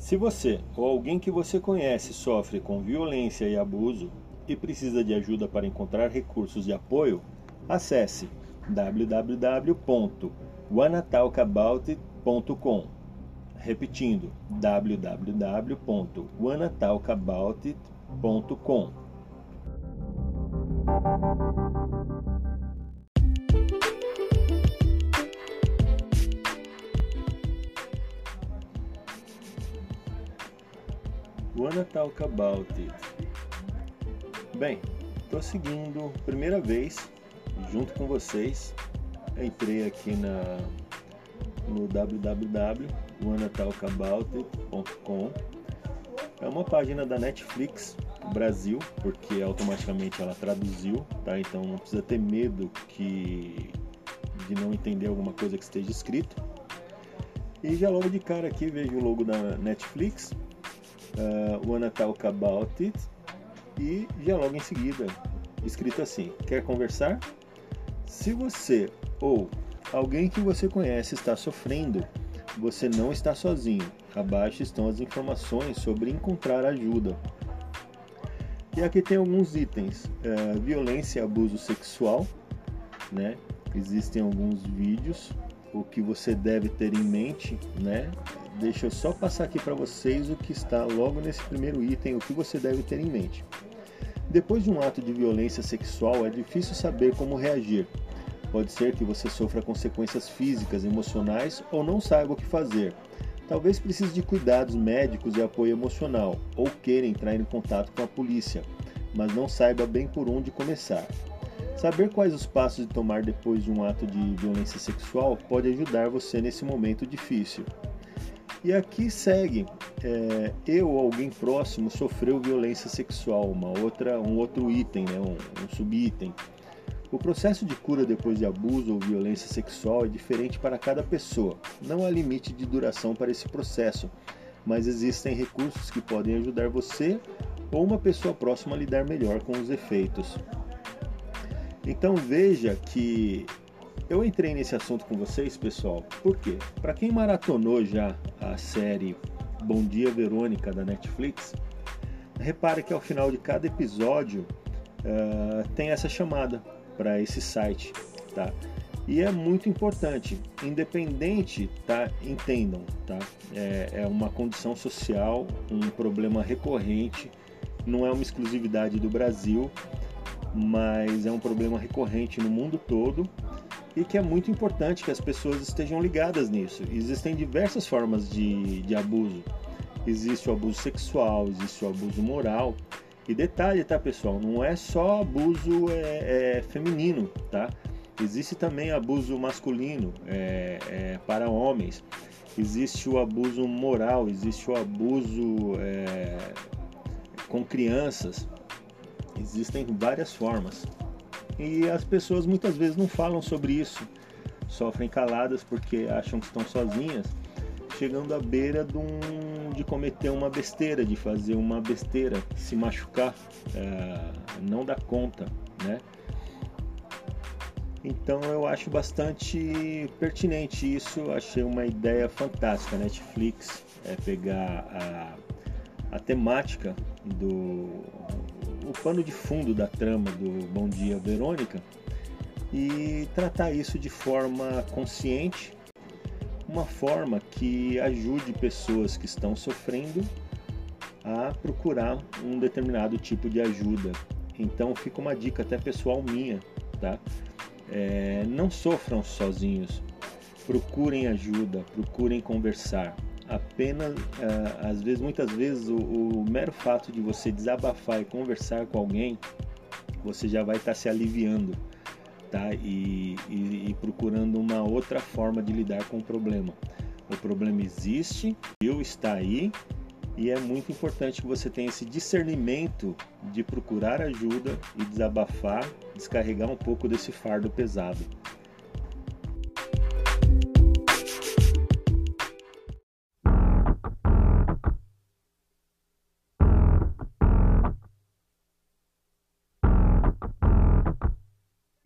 Se você ou alguém que você conhece sofre com violência e abuso e precisa de ajuda para encontrar recursos de apoio, acesse www.wannatalkaboutit.com. Repetindo, www.wannatalkaboutit.com. Wanna Talk About It. Bem, estou seguindo primeira vez junto com vocês. Entrei aqui na no www.wannatalkaboutit.com. É uma página da Netflix Brasil, porque automaticamente ela traduziu, tá? Então não precisa ter medo que de não entender alguma coisa que esteja escrito. E já logo de cara aqui vejo o logo da Netflix, uh, Wanna Talk About It, e já logo em seguida, escrito assim: Quer conversar? Se você ou alguém que você conhece está sofrendo, você não está sozinho. Abaixo estão as informações sobre encontrar ajuda. E aqui tem alguns itens: uh, violência e abuso sexual, né? Existem alguns vídeos, o que você deve ter em mente, né? Deixa eu só passar aqui para vocês o que está logo nesse primeiro item, o que você deve ter em mente. Depois de um ato de violência sexual, é difícil saber como reagir. Pode ser que você sofra consequências físicas, emocionais ou não saiba o que fazer. Talvez precise de cuidados médicos e apoio emocional, ou queira entrar em contato com a polícia, mas não saiba bem por onde começar. Saber quais os passos de tomar depois de um ato de violência sexual pode ajudar você nesse momento difícil. E aqui segue: é, eu ou alguém próximo sofreu violência sexual, uma outra, um outro item, né, um, um subitem. O processo de cura depois de abuso ou violência sexual é diferente para cada pessoa. Não há limite de duração para esse processo, mas existem recursos que podem ajudar você ou uma pessoa próxima a lidar melhor com os efeitos. Então veja que eu entrei nesse assunto com vocês, pessoal, por quê? Para quem maratonou já a série Bom Dia Verônica da Netflix, repare que ao final de cada episódio uh, tem essa chamada para esse site, tá? E é muito importante, independente, tá? Entendam, tá? É, é uma condição social, um problema recorrente, não é uma exclusividade do Brasil, mas é um problema recorrente no mundo todo e que é muito importante que as pessoas estejam ligadas nisso. Existem diversas formas de, de abuso. Existe o abuso sexual, existe o abuso moral. E detalhe, tá, pessoal? Não é só abuso é, é, feminino, tá? Existe também abuso masculino é, é para homens. Existe o abuso moral, existe o abuso é, com crianças. Existem várias formas e as pessoas muitas vezes não falam sobre isso, sofrem caladas porque acham que estão sozinhas, chegando à beira de, um, de cometer uma besteira, de fazer uma besteira, se machucar, é, não dá conta, né? Então eu acho bastante pertinente isso, achei uma ideia fantástica. Netflix é pegar a, a temática do, o pano de fundo da trama do Bom Dia Verônica e tratar isso de forma consciente, uma forma que ajude pessoas que estão sofrendo a procurar um determinado tipo de ajuda. Então fica uma dica até pessoal minha, tá? É, não sofram sozinhos, procurem ajuda, procurem conversar apenas, uh, às vezes, muitas vezes, o, o, mero fato de você desabafar e conversar com alguém, você já vai estar tá se aliviando, tá? E, e, e, procurando uma outra forma de lidar com o problema. O problema existe, eu está aí, e é muito importante que você tenha esse discernimento de procurar ajuda e desabafar, descarregar um pouco desse fardo pesado.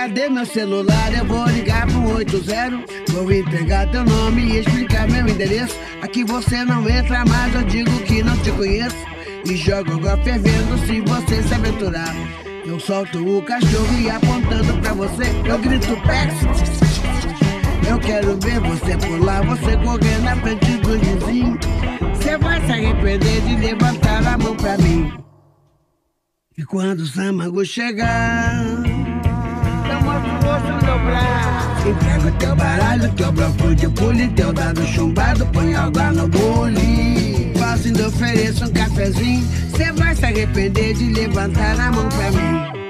Cadê meu celular? Eu vou ligar pro 80. Vou entregar teu nome e explicar meu endereço. Aqui você não entra mais, eu digo que não te conheço. E jogo água fervendo se você se aventurar. Eu solto o cachorro e apontando pra você, eu grito pé. Eu quero ver você pular, você correr na frente do vizinho. Você vai se arrepender de levantar a mão pra mim. E quando o Samago chegar Entrega teu baralho, teu bloco de pule, teu dado chumbado, põe água no bule. Faço ainda ofereço um cafezinho, cê vai se arrepender de levantar a mão pra mim.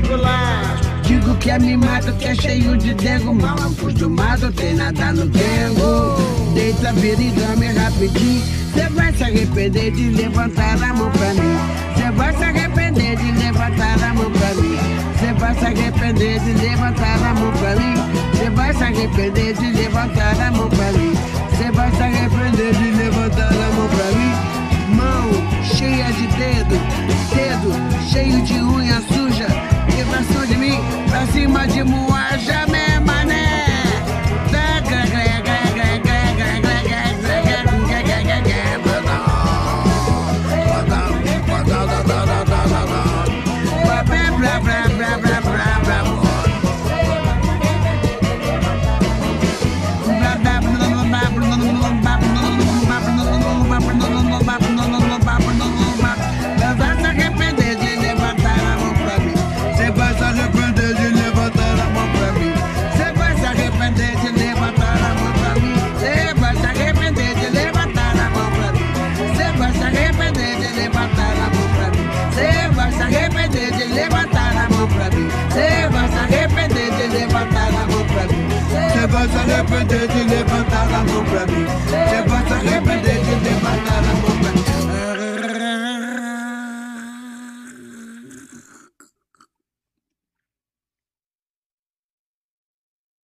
colachos. Digo que é mimado, que é cheio de dengo. Mal acostumado, tem nada no dengo. Deita, vira e dorme rapidinho. Cê vai se arrepender de levantar a mão pra mim. Cê vai se arrepender de levantar a mão pra mim. Cê vai se arrepender de levantar a mão pra mim. Cê vai se arrepender vai se arrepender de levantar a mão pra mim. Você vai se arrepender de levantar a mão pra mim.